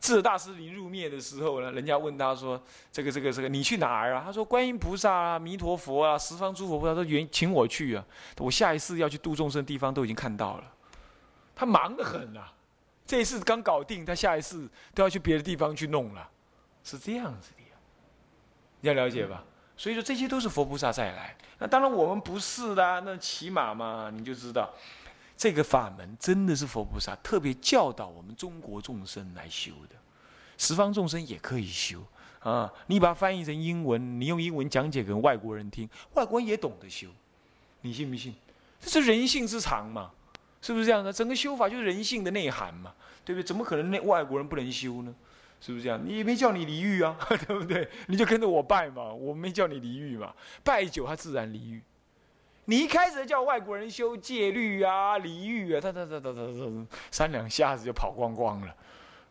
智大师临入灭的时候呢，人家问他说：“这个这个这个，你去哪儿啊？”他说：“观音菩萨啊，弥陀佛啊，十方诸佛菩萨都愿请我去啊。我下一次要去度众生的地方都已经看到了。他忙得很啊，这一次刚搞定，他下一次都要去别的地方去弄了，是这样子的呀。你要了解吧？所以说这些都是佛菩萨再来。那当然我们不是的，那起码嘛，你就知道。”这个法门真的是佛菩萨特别教导我们中国众生来修的，十方众生也可以修啊！你把它翻译成英文，你用英文讲解给外国人听，外国人也懂得修，你信不信？这是人性之常嘛，是不是这样的？整个修法就是人性的内涵嘛，对不对？怎么可能那外国人不能修呢？是不是这样？你也没叫你离欲啊，对不对？你就跟着我拜嘛，我没叫你离欲嘛，拜久他自然离欲。你一开始叫外国人修戒律啊、礼遇啊，他他他他他他三两下子就跑光光了，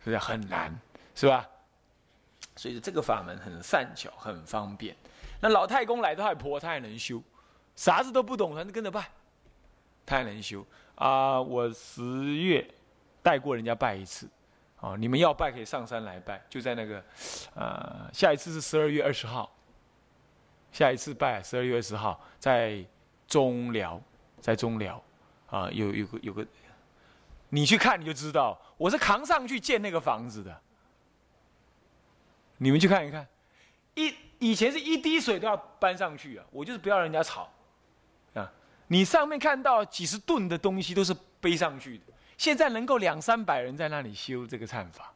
是不是很难？是吧？所以这个法门很善巧，很方便。那老太公来太婆，他也能修，啥子都不懂，他就跟着拜，他也能修啊。我十月带过人家拜一次，哦，你们要拜可以上山来拜，就在那个，呃，下一次是十二月二十号，下一次拜十二月二十号在。中寮，在中寮，啊，有有个有个，你去看你就知道，我是扛上去建那个房子的。你们去看一看，一以前是一滴水都要搬上去啊，我就是不要人家吵，啊，你上面看到几十吨的东西都是背上去的，现在能够两三百人在那里修这个禅法，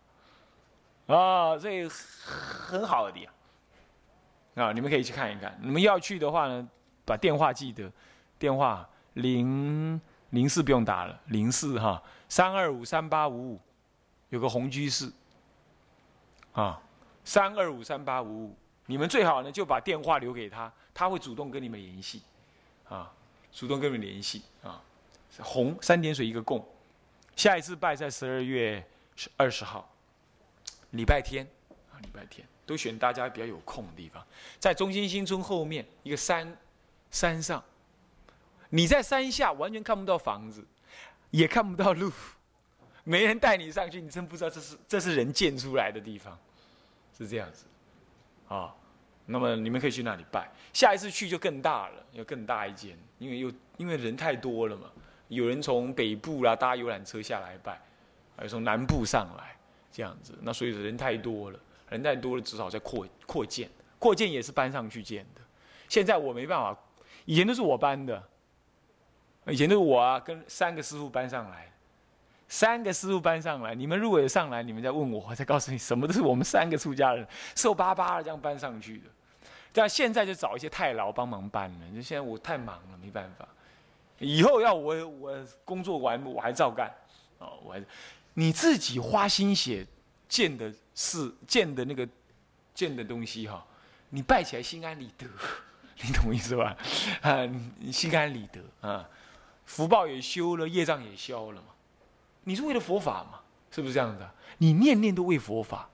啊，这很好的啊，你们可以去看一看，你们要去的话呢？把电话记得，电话零零四不用打了，零四哈三二五三八五五，有个红居士，啊，三二五三八五五，你们最好呢就把电话留给他，他会主动跟你们联系，啊，主动跟你们联系啊，红三点水一个供，下一次拜在十二月二十号，礼拜天啊，礼拜天都选大家比较有空的地方，在中心新村后面一个山。山上，你在山下完全看不到房子，也看不到路，没人带你上去，你真不知道这是这是人建出来的地方，是这样子，啊，那么你们可以去那里拜，下一次去就更大了，要更大一间，因为又因为人太多了嘛，有人从北部啦搭游览车下来拜，还有从南部上来这样子，那所以人太多了，人太多了，只好再扩扩建，扩建也是搬上去建的，现在我没办法。以前都是我搬的，以前都是我啊，跟三个师傅搬上来，三个师傅搬上来。你们如果有上来，你们再问我，我再告诉你，什么都是我们三个出家人瘦巴巴的这样搬上去的。但现在就找一些太劳帮忙搬了，就现在我太忙了，没办法。以后要我我工作完我还照干，哦，我还你自己花心血建的事建的那个建的东西哈，你拜起来心安理得。你懂我意思吧？啊，你心安理得啊，福报也修了，业障也消了嘛。你是为了佛法嘛？是不是这样的？你念念都为佛法，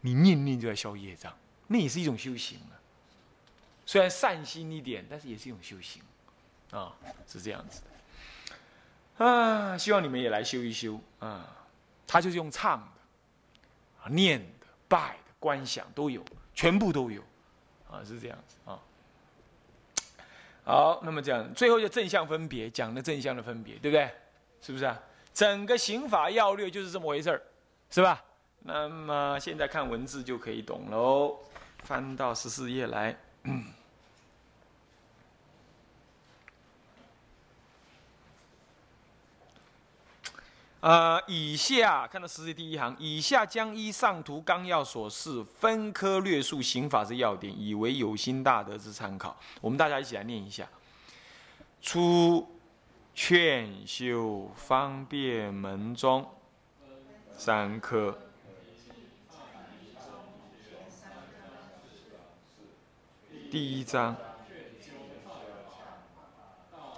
你念念就在消业障，那也是一种修行啊。虽然善心一点，但是也是一种修行啊，是这样子的。啊，希望你们也来修一修啊。他就是用唱的、念的、拜的、观想都有，全部都有啊，是这样子啊。好，那么讲最后就正向分别，讲的正向的分别，对不对？是不是啊？整个刑法要略就是这么回事儿，是吧？那么现在看文字就可以懂喽。翻到十四页来。呃，以下看到十四第一行，以下将依上图纲要所示分科略述刑法之要点，以为有心大德之参考。我们大家一起来念一下：初劝修方便门中三科，第一章。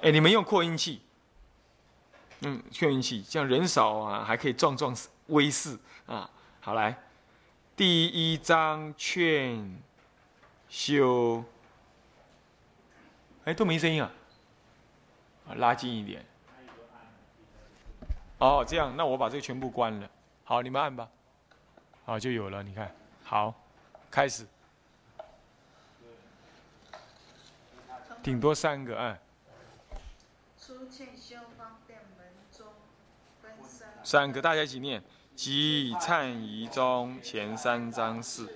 哎，你们用扩音器。嗯，劝运气，这样人少啊，还可以壮壮威势啊。好来，第一章劝修，哎，都没声音啊，啊，拉近一点。哦，这样，那我把这个全部关了。好，你们按吧。好，就有了。你看，好，开始，顶多三个，哎。三个，大家一起念：即忏仪中前三章四。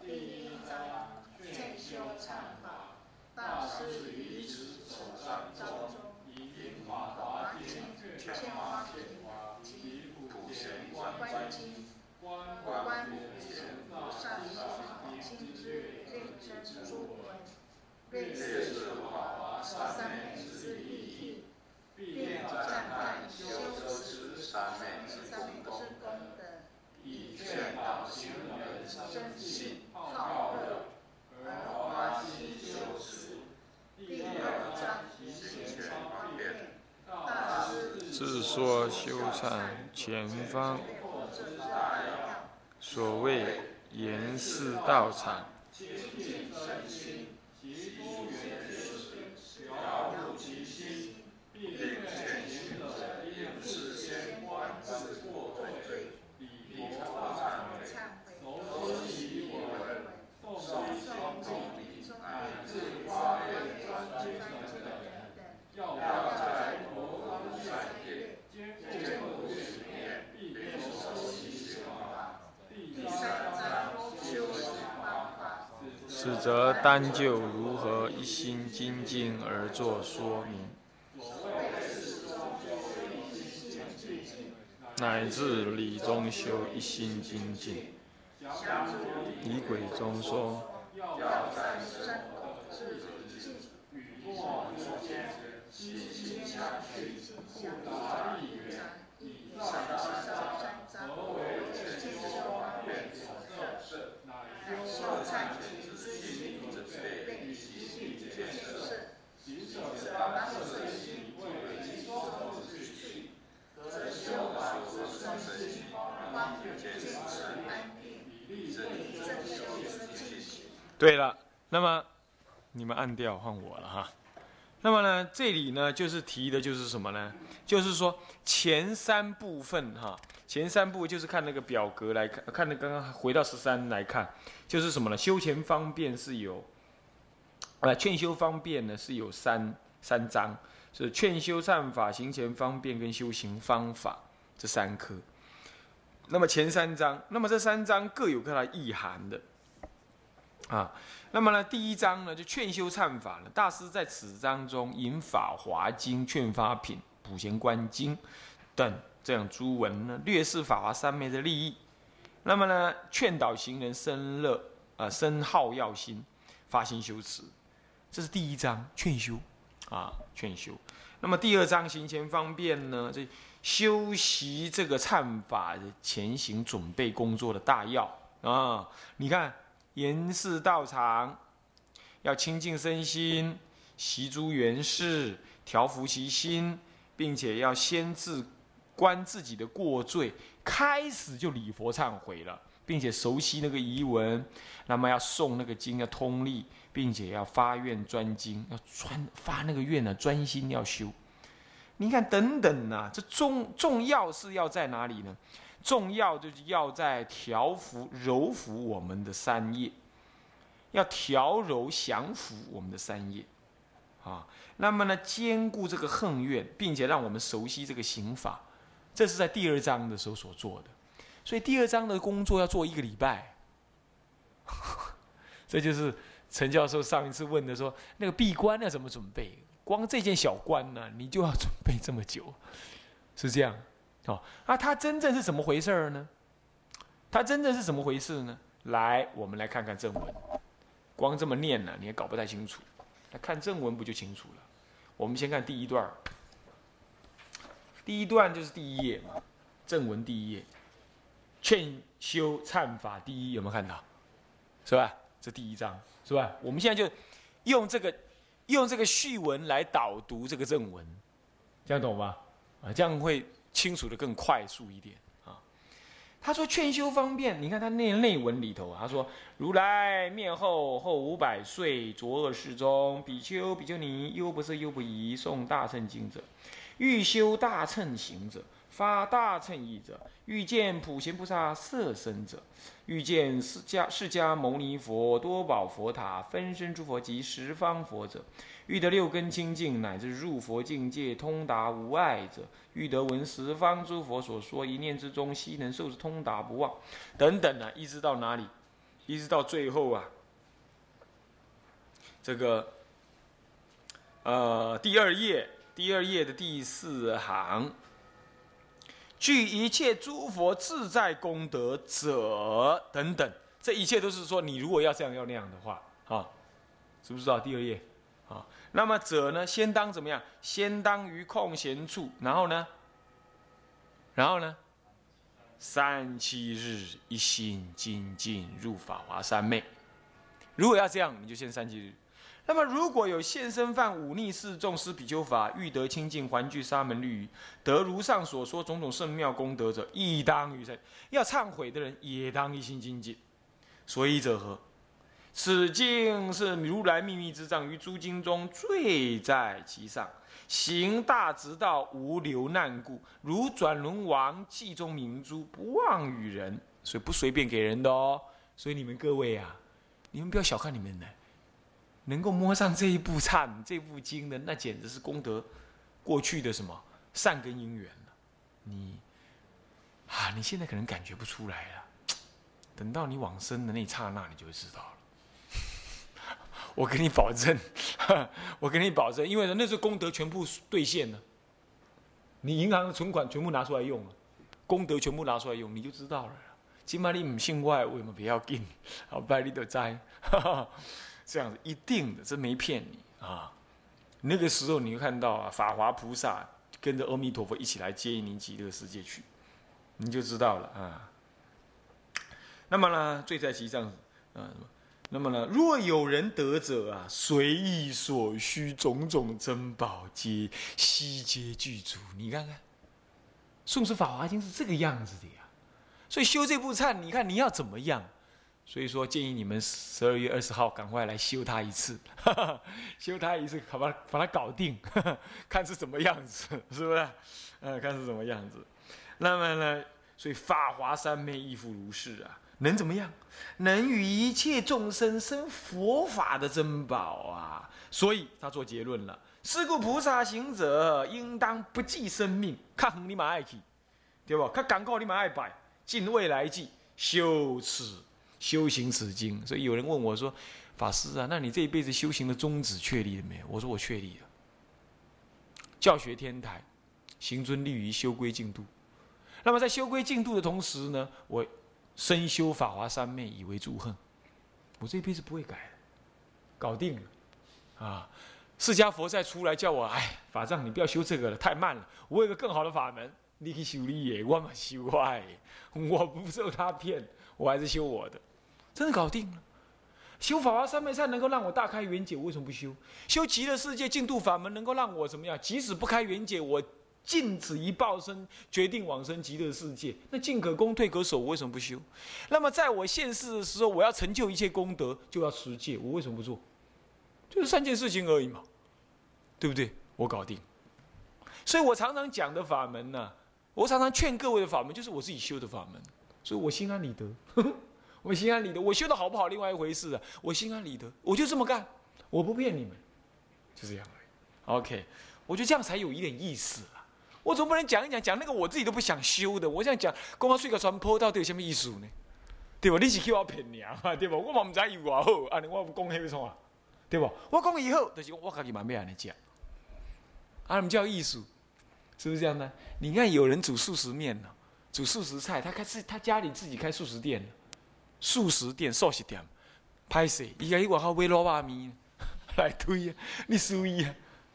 第一章劝修忏法，大师于此首三章中，以法华经、劝发品及普贤观经、观普贤菩萨行经之认真诸文，列示法华三昧之利益，并赞叹修持三昧之功德，以劝导行人生信好乐，而华西修持。第二章行权方便，大师说修禅前方。所谓言四道场。此则单就如何一心精进而作说明，乃至理中修一心精进。李鬼中说。对了，那么你们按掉换我了哈。那么呢，这里呢就是提的就是什么呢？就是说前三部分哈，前三部就是看那个表格来看，看那刚刚回到十三来看，就是什么呢？修前方便是有，呃，劝修方便呢是有三三章，是劝修善法、行前方便跟修行方法这三科。那么前三章，那么这三章各有各的意涵的。啊，那么呢，第一章呢就劝修忏法了。大师在此章中引《法华经》《劝发品》《普贤观经》等这样诸文呢，略示法华三昧的利益。那么呢，劝导行人生乐啊，生好药心，发心修持。这是第一章劝修啊，劝修。那么第二章行前方便呢，这修习这个忏法的前行准备工作的大要啊，你看。严饰道场，要清净身心，习诸缘事，调伏其心，并且要先自观自己的过罪，开始就礼佛忏悔了，并且熟悉那个仪文，那么要诵那个经要通力，并且要发愿专精，要专发那个愿呢，专心要修。你看等等呐，这重重要是要在哪里呢？重要就是要在调伏、柔服我们的三业，要调柔降服我们的三业，啊，那么呢，兼顾这个恨怨，并且让我们熟悉这个刑法，这是在第二章的时候所做的。所以第二章的工作要做一个礼拜，这就是陈教授上一次问的说，那个闭关要怎么准备？光这件小关呢，你就要准备这么久，是这样。哦，那它真正是怎么回事呢？它真正是怎么回事呢？来，我们来看看正文。光这么念呢，你也搞不太清楚。来看正文不就清楚了？我们先看第一段。第一段就是第一页嘛，正文第一页，劝修忏法第一，有没有看到？是吧？这第一章是吧？我们现在就用这个用这个序文来导读这个正文，这样懂吗？啊，这样会。清楚的更快速一点啊！他说劝修方便，你看他那内文里头，他说如来灭后后五百岁，浊恶世中，比丘比丘尼，优不是优不夷，诵大乘经者，欲修大乘行者，发大乘意者，欲见普贤菩萨色身者，欲见释迦释迦牟尼佛多宝佛塔分身诸佛及十方佛者，欲得六根清净乃至入佛境界通达无碍者，欲得闻十方诸佛所说一念之中悉能受之通达不忘，等等啊，一直到哪里？一直到最后啊，这个呃第二页第二页的第四行。具一切诸佛自在功德者等等，这一切都是说，你如果要这样要那样的话，啊，知不知道？第二页，啊，那么者呢，先当怎么样？先当于空闲处，然后呢，然后呢，三七日一心精进入法华三昧。如果要这样，你就先三七日。那么，如果有现身犯忤逆四众师比丘法，欲得清净还具沙门律仪，得如上所说种种圣妙功德者，亦当于在要忏悔的人，也当一心精进。所以者何？此境是如来秘密之藏，于诸经中最在其上，行大直道，无流难故，如转轮王记中明珠，不忘与人，所以不随便给人的哦。所以你们各位啊，你们不要小看你们的。能够摸上这一部忏 这部经的，那简直是功德过去的什么善根因缘。你啊，你现在可能感觉不出来了，等到你往生的那一刹那，你就会知道了。我给你保证，我给你保证，因为那是功德全部兑现了，你银行的存款全部拿出来用了，功德全部拿出来用，你就知道了。起码你唔信外，为什么不要紧？好，拜你都在。这样子一定的，这没骗你啊！那个时候你会看到啊，法华菩萨跟着阿弥陀佛一起来接引你极乐世界去，你就知道了啊。那么呢，罪在其上，啊，那么呢，若有人得者啊，随意所需种种珍宝皆悉皆具足。你看看，《宋词法华经》是这个样子的呀。所以修这部忏，你看你要怎么样？所以说，建议你们十二月二十号赶快来修它一次，修它一次，好吧，把它搞定，看是什么样子，是不是？呃，看是什么样子。那么呢，所以法华三昧亦复如是啊，能怎么样？能与一切众生生佛法的珍宝啊。所以他做结论了：是故菩萨行者，应当不计生命，看你嘛爱去，对不？看广告你嘛爱摆，尽未来际修持。修行此经，所以有人问我说：“法师啊，那你这一辈子修行的宗旨确立了没有？”我说：“我确立了。教学天台，行尊立于修归净度。那么在修归净度的同时呢，我深修法华三昧，以为诸恨。我这一辈子不会改，搞定了啊！释迦佛再出来叫我，哎，法藏，你不要修这个了，太慢了。我有个更好的法门，你去修你耶，我嘛修坏，我不受他骗，我还是修我的。”真的搞定了，修法华三昧善能够让我大开圆解，我为什么不修？修极乐世界净土法门能够让我怎么样？即使不开圆解，我尽此一报身，决定往生极乐世界，那进可攻，退可守，我为什么不修？那么在我现世的时候，我要成就一切功德，就要持戒，我为什么不做？就是三件事情而已嘛，对不对？我搞定。所以我常常讲的法门呢，我常常劝各位的法门，就是我自己修的法门，所以我心安理得。我心安理得，我修的好不好，另外一回事啊。我心安理得，我就这么干，我不骗你们，就这样而已。OK，我觉得这样才有一点意思啊。我总不能讲一讲，讲那个我自己都不想修的。我这样讲，光光睡个船坡到底有什么意思呢？对吧？你是叫我骗你啊？对吧？我嘛唔知伊话好，安尼我不讲迄种啊，对吧？我讲以后，就是我自己慢慢安尼讲，啊，唔叫艺术，是不是这样呢？你看有人煮素食面呢，煮素食菜，他开自他家里自己开素食店。素食店、素食店，歹势，伊家去外口买卤肉面 来推啊！你输伊啊！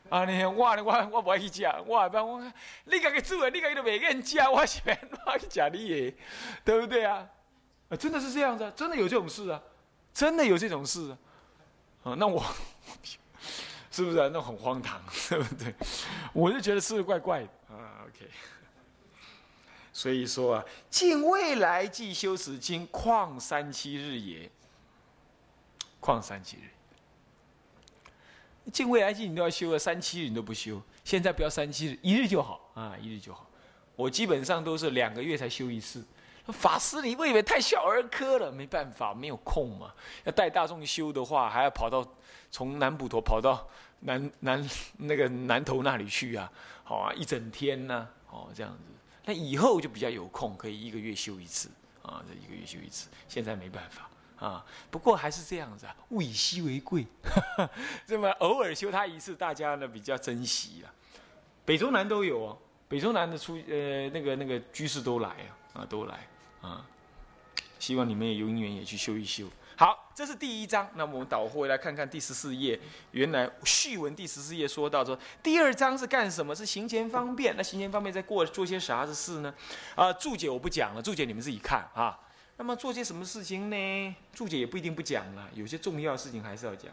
啊，你我我我不爱去食，我下班我你家己煮的，你家己都袂愿食，我是免我去食你的，对不对啊？啊，真的是这样子，真的有这种事啊，真的有这种事啊！啊，那我是不是啊那很荒唐，对不对？我就觉得是怪怪的啊。OK。所以说啊，尽未来即修此经，旷三七日也。旷三七日，尽未来际你都要修了，三七日你都不修，现在不要三七日，一日就好啊，一日就好。我基本上都是两个月才修一次。法师，你未免太小儿科了，没办法，没有空嘛。要带大众修的话，还要跑到从南普陀跑到南南那个南头那里去啊，好啊，一整天呢，哦，这样子。那以后就比较有空，可以一个月修一次啊，这一个月修一次。现在没办法啊，不过还是这样子啊，物以稀为贵，这么偶尔修他一次，大家呢比较珍惜啊。北中南都有哦，北中南的出呃那个那个居士都来啊，啊都来。啊，希望你们也有因缘也去修一修。好，这是第一章。那么我们倒回来看看第十四页，原来序文第十四页说到说，第二章是干什么？是行前方便。那行前方便在过做些啥子事呢？啊，注解我不讲了，注解你们自己看啊。那么做些什么事情呢？注解也不一定不讲了，有些重要的事情还是要讲。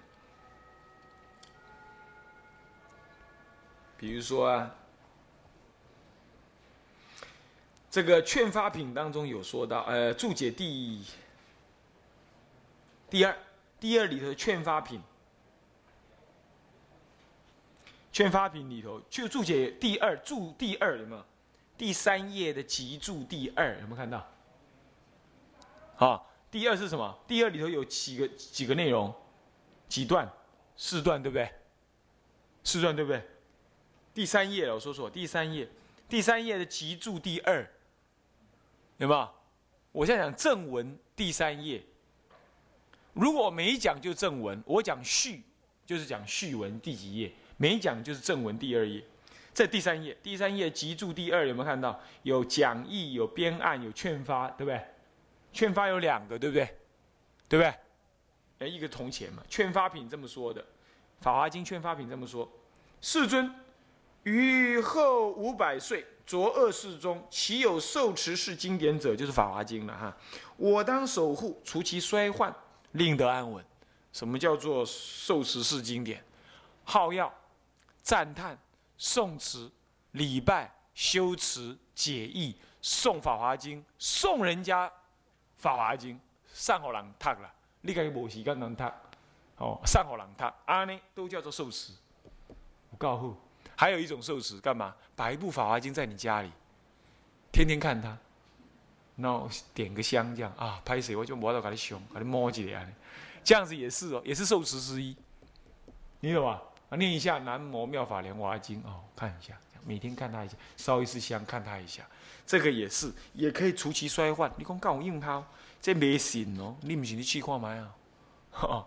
比如说啊。这个劝发品当中有说到，呃，注解第第二第二里头的劝发品，劝发品里头就注解第二注第二有没有？第三页的集注第二有没有看到？好，第二是什么？第二里头有几个几个内容？几段？四段对不对？四段对不对？第三页我说错，第三页第三页的集注第二。有没有？我现在讲正文第三页。如果没讲就正文，我讲序就是讲序文第几页，没讲就是正文第二页。在第三页，第三页集注第二有没有看到？有讲义，有编案，有劝发，对不对？劝发有两个，对不对？对不对？哎，一个铜钱嘛。劝发品这么说的，《法华经》劝发品这么说：世尊于后五百岁。着恶世中，岂有受持是经典者？就是《法华经》了哈。我当守护，除其衰患，令得安稳。什么叫做受持是经典？好要赞叹、诵持、礼拜、修持、解义、诵《法华经》，送人家《法华经》，上好人读了，你该无时间能读，哦，上好人读，安呢都叫做受持。我告诉。还有一种受持干嘛？摆一部《法华经》在你家里，天天看它，然后点个香这样啊，拍谁我就摸到他的胸，给你摸几下，这样子也是哦，也是受持之一，你懂吧？啊，念一下《南无妙法莲华经》哦，看一下，每天看他一下，烧一次香看他一下，这个也是，也可以除其衰患。你讲干我硬抛，这没信哦，你不信你去看买啊。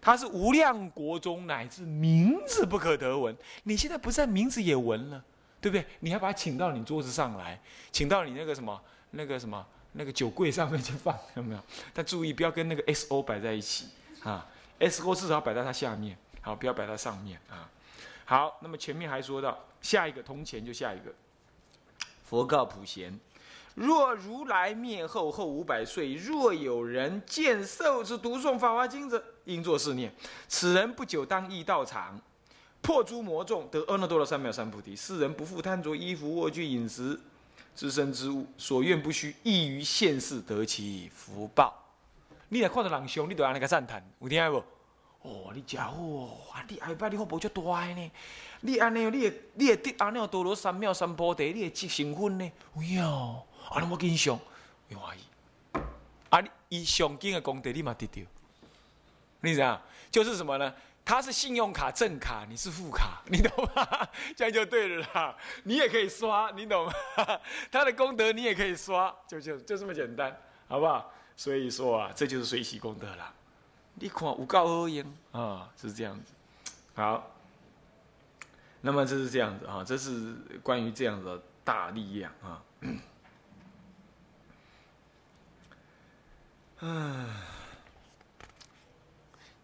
他是无量国中乃至名字不可得闻，你现在不在名字也闻了，对不对？你还把他请到你桌子上来，请到你那个什么那个什么那个酒柜上面去放，有没有？但注意不要跟那个 S O 摆在一起啊，S O 至少摆在它下面，好，不要摆在上面啊。好，那么前面还说到下一个铜钱就下一个，佛告普贤。若如来灭后后五百岁，若有人见受之读诵《法华经》者，应作是念：此人不久当诣道场，破诸魔众，得阿耨多罗三藐三菩提。世人不复贪着衣服、卧具、饮食、自身之物，所愿不虚，易于现世得其福报。你若看到人凶，你就安尼个赞叹，有听无？哦，你真好哦！啊，你下摆你福报足大呢！你安尼，你会你会得阿耨多罗三藐三菩提，你会积成分呢？有影哦。啊，那我跟你上，有怀疑。啊，你以上经的功德你嘛得掉。你知道？就是什么呢？他是信用卡正卡，你是副卡，你懂吗？这样就对了啦。你也可以刷，你懂吗？他的功德你也可以刷，就就就这么简单，好不好？所以说啊，这就是随喜功德啦。你看无告而言啊，是这样子。好，那么这是这样子啊，这是关于这样的大力量啊。嗯，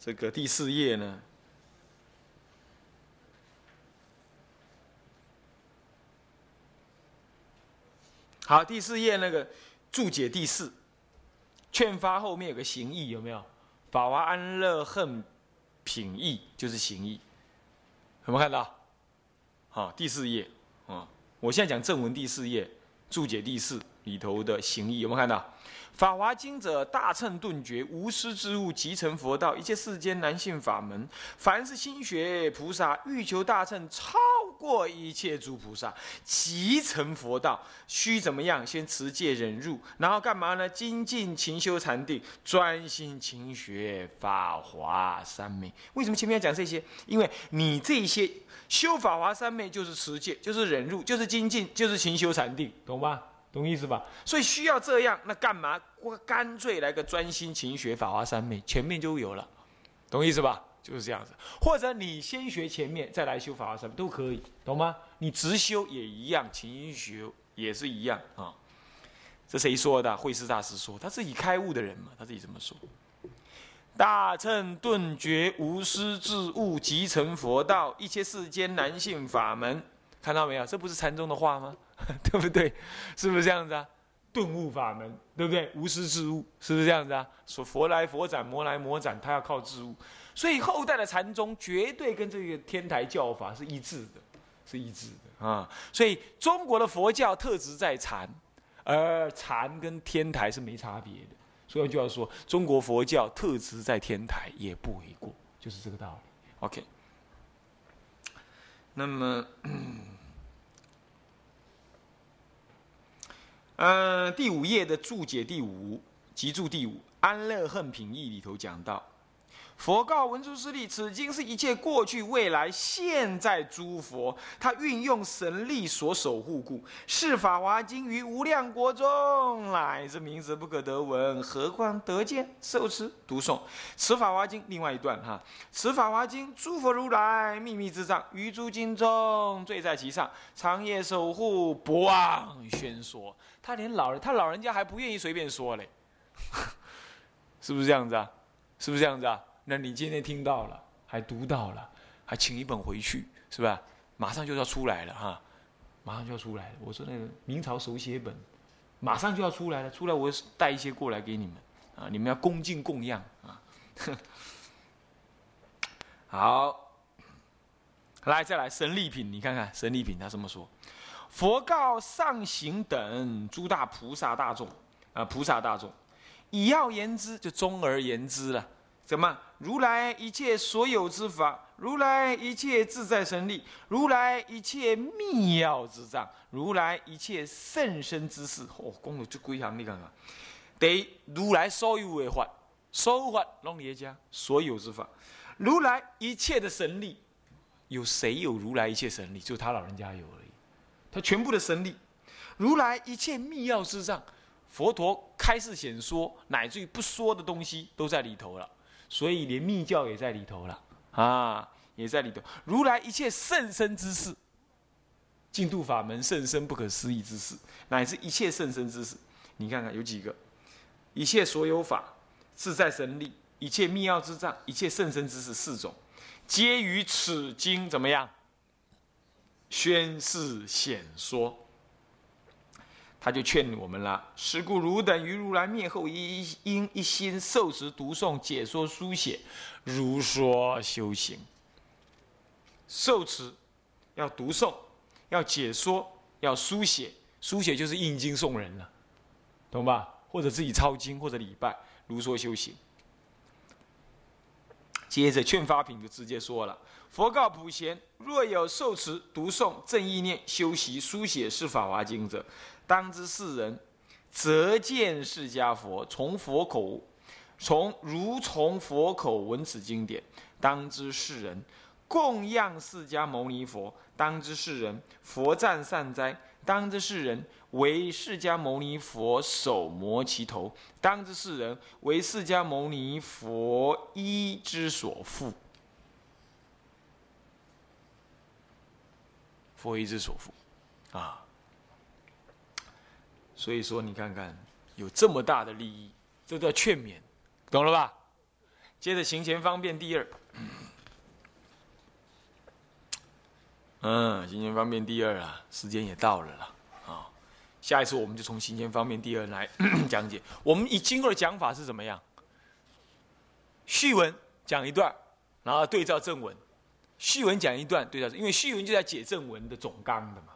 这个第四页呢？好，第四页那个注解第四，劝发后面有个行义，有没有？法华安乐恨品义就是行义，有没有看到？好，第四页啊，我现在讲正文第四页注解第四里头的行义，有没有看到？法华经者，大乘顿觉，无师之物，即成佛道。一切世间难信法门，凡是心学菩萨欲求大乘超过一切诸菩萨，即成佛道。须怎么样？先持戒忍辱，然后干嘛呢？精进勤修禅定，专心勤学法华三昧。为什么前面要讲这些？因为你这些修法华三昧，就是持戒，就是忍辱，就是精进，就是勤修禅定，懂吗？懂意思吧？所以需要这样，那干嘛？我干脆来个专心勤学法华三昧，前面就有了，懂意思吧？就是这样子。或者你先学前面，再来修法华三昧都可以，懂吗？你直修也一样，勤学也是一样啊。这谁说的？慧师大师说，他自己开悟的人嘛，他自己这么说。大乘顿觉无师自悟，即成佛道，一切世间难信法门。看到没有？这不是禅宗的话吗？对不对？是不是这样子啊？顿悟法门，对不对？无师自悟，是不是这样子啊？说佛来佛斩，魔来魔斩，他要靠自悟。所以后代的禅宗绝对跟这个天台教法是一致的，是一致的啊。所以中国的佛教特质在禅，而禅跟天台是没差别的。所以就要说，中国佛教特质在天台也不为过，就是这个道理。OK。那么。嗯，第五页的注解第五，集注第五，《安乐恨品义》里头讲到，佛告文殊师利：此经是一切过去、未来、现在诸佛，他运用神力所守护故，是《法华经》于无量国中，乃至名字不可得闻，何况得见、受持、读诵？此《法华经》另外一段哈，此《法华经》诸佛如来秘密之藏，于诸经中坠在其上，长夜守护，不忘宣说。他连老人，他老人家还不愿意随便说嘞，是不是这样子啊？是不是这样子啊？那你今天听到了，还读到了，还请一本回去，是吧？马上就要出来了哈，马上就要出来了。我说那个明朝手写本，马上就要出来了，出来我带一些过来给你们啊，你们要恭敬供养啊。好，来再来神力品，你看看神力品他这么说。佛告上行等诸大菩萨大众，啊，菩萨大众，以要言之，就中而言之了。怎么？如来一切所有之法，如来一切自在神力，如来一切密要之藏，如来一切甚深之事。哦，讲了这几行，你看看。得如来所有的法，所有法拢列家所有之法，如来一切的神力，有谁有如来一切神力？就他老人家有而已。他全部的神力，如来一切密钥之藏，佛陀开示显说，乃至于不说的东西都在里头了，所以连密教也在里头了啊，也在里头。如来一切甚深之事，净土法门甚深不可思议之事，乃至一切甚深之事，你看看有几个？一切所有法自在神力，一切密要之藏，一切甚深之事四种，皆于此经怎么样？宣示显说，他就劝我们了：是故汝等于如来灭后，一应一心受持、读诵、解说、书写，如说修行。受持要读诵，要解说，要书写。书写就是印经送人了，懂吧？或者自己抄经，或者礼拜，如说修行。接着劝发品就直接说了。佛告普贤：若有受持、读诵、正意念、修习、书写是法华经者，当知世人，则见释迦佛从佛口，从如从佛口闻此经典，当知世人供养释迦牟尼佛，当知世人佛赞善哉，当知世人为释迦牟尼佛手摩其头，当知世人为释迦牟尼佛衣之所缚。佛一之所缚，啊，所以说你看看，有这么大的利益，这叫劝勉，懂了吧？接着行前方便第二，嗯，行前方便第二啊，时间也到了了啊，下一次我们就从行前方便第二来 讲解。我们以今后的讲法是怎么样？序文讲一段，然后对照正文。序文讲一段，对照，因为序文就在解正文的总纲的嘛，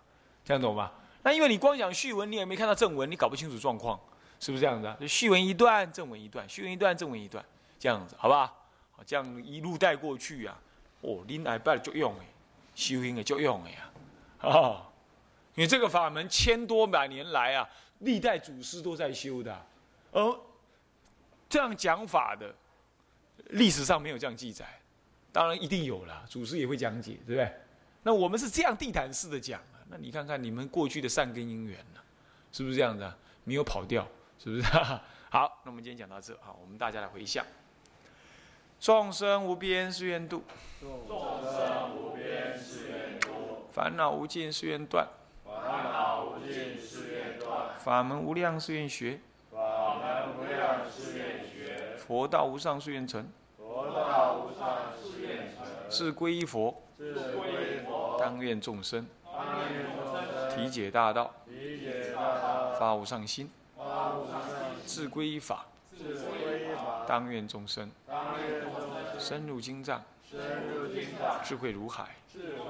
这样懂吧？那因为你光讲序文，你也没看到正文，你搞不清楚状况，是不是这样子啊？就序文一段，正文一段，序文一段，正文一段，这样子，好吧？好，这样一路带过去啊，哦，拎来拜就用哎，修行的就用了呀，哦，因为这个法门千多百年来啊，历代祖师都在修的，而这样讲法的，历史上没有这样记载，当然一定有了，祖师也会讲解，对不对？那我们是这样地毯式的讲啊，那你看看你们过去的善根因缘呢，是不是这样的？没有跑掉，是不是？好，那我们今天讲到这，啊，我们大家来回想。众生无边誓愿度，众生无，烦恼无尽誓愿断，烦恼无尽誓愿断，法门无量誓愿学，法门无量誓愿学，佛道无上誓愿成，佛道无上誓愿成，自归依佛，自归佛，当愿众生。当愿众生。体解大道，体解大道，发无上心，发无上心，自归依法，自归法，当愿众生。当愿众生。深入经藏，深入经藏，智慧如海，智慧